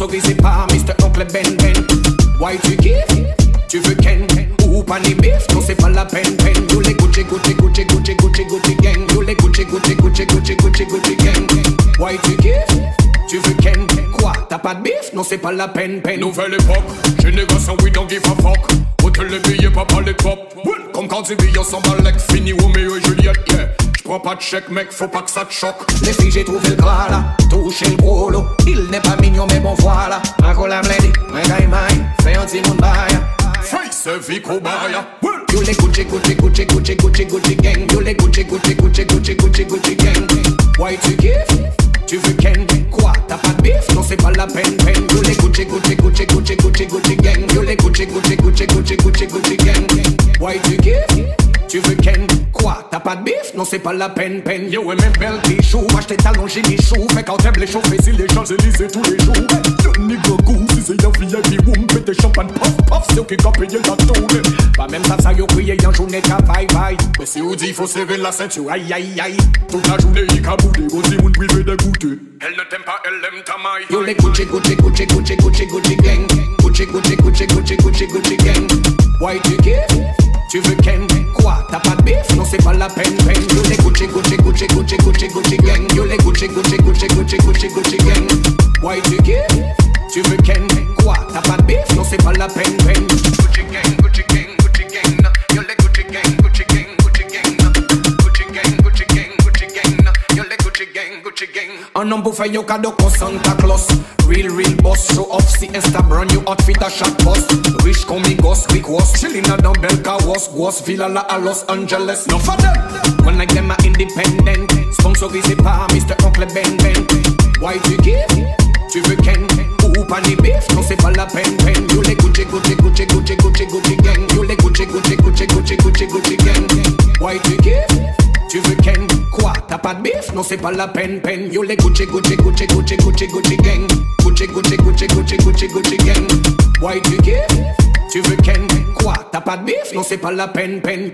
Sponsorisé par Mr. Oncle Ben Ben. Why tu kiffes Tu veux Ken Ou Pani Biff Non, c'est pas la peine, peine. Nous les Gucci, Gucci, Gucci, Gucci, Gucci, Gucci Gang. Nous les Gucci, Gucci, Gucci, Gucci, Gucci, Gucci Gang. Why tu kiffes Tu veux Ken Quoi? T'as pas de bif Non, c'est pas la peine, peine. Nouvelle époque, génération, we don't give a fuck. Hôtel les billets, papa les top. Comme quand c'est billets, on s'en balèque. Fini Romeo Juliette, yeah. J'prends pas de chèque mec, faut pas que ça te choque Les filles j'ai trouvé le gras là Touché le gros lot Il n'est pas mignon mais bon voilà Un collab lady, un guy mine Fais un petit monde bail Face vie cobaya You les Gucci Gucci Gucci Gucci Gucci Gucci gang You les Gucci Gucci Gucci Gucci Gucci Gucci gang Why tu kiffes Tu veux Ken Quoi T'as pas de bif Non c'est pas la peine peine You les Gucci Gucci Gucci Gucci Gucci Gucci gang You les Gucci Gucci Gucci Gucci Gucci Gucci gang Why tu kiffes Tu veux Ken? Quoi T'as pas de bif? Non c'est pas la peine peine. Yo et mes belles bichous Acheter talons j'ai des choux. Fait quand t'aimes les chauffer si les gens Élysées tous les jours. Yo nigga goût si c'est un VIP Woum des champagne puff puff C'est qui ont payé la tournée. Pas même ça ça yo crié en journée travail bye Mais si on dit faut serrer la ceinture Aïe aïe aïe. Toute la journée il caboulé Aussi moun privé de goûter Elle ne t'aime pas, elle aime ta maille. Yo les Gucci Gucci Gucci Gucci Gucci Gucci gang. Gucci Gucci Gucci Gucci Gucci Gucci gang. Why tu kiffes Tu veux Ken? Quoi? T'as pas bif? Non c'est pas la peine peine. Yo les Gucci Gucci Gucci Gucci Gucci Gucci gang. Yo les Gucci Gucci Gucci Gucci Gucci Gucci gang. Why tu kiffes Tu veux Ken? Quoi? T'as pas de bif? Non c'est pas la peine Gucci gang Un homme pour faire yo Santa Claus. Real real boss. Show off si Insta brand new outfit a shot boss. Rich comme mi goss, quick was. Chillin' a dans Belka was Was Villa la a Los Angeles. No for them. When like them a independent Sponsorisé par Mr. Oncle Ben Ben. Why tu kiffes Tu veux Ken? Ou pas ni bif Non c'est pas la peine peine You les Gucci Gucci Gucci Gucci Gucci Gucci gang. You les Gucci Gucci Gucci Gucci Gucci Gucci gang. Why tu kiffes Tu veux Ken pas de bif Non c'est pas la peine peine You les Gucci Gucci Gucci Gucci Gucci Gucci gang. Gucci Gucci Gucci Gucci Gucci Gucci gang. Why tu kiffes Tu veux Ken? Quoi? T'as pas de bif Non c'est pas la peine peine